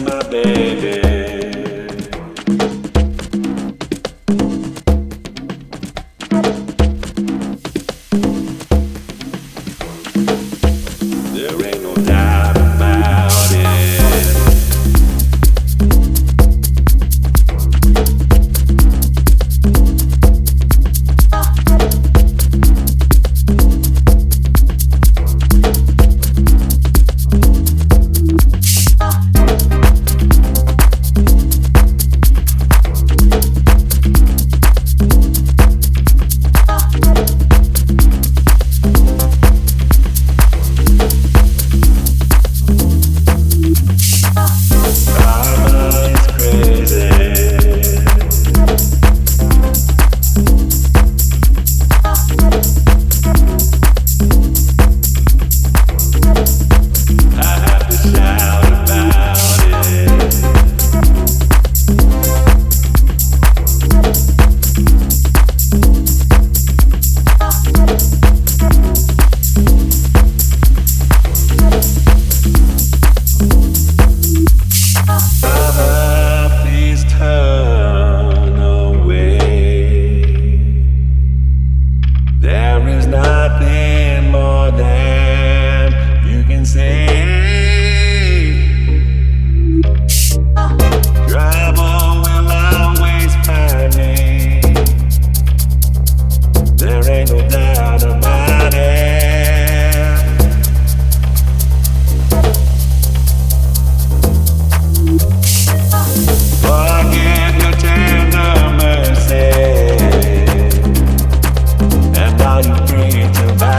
my bed. There is nothing more than you can say. Ah. to buy.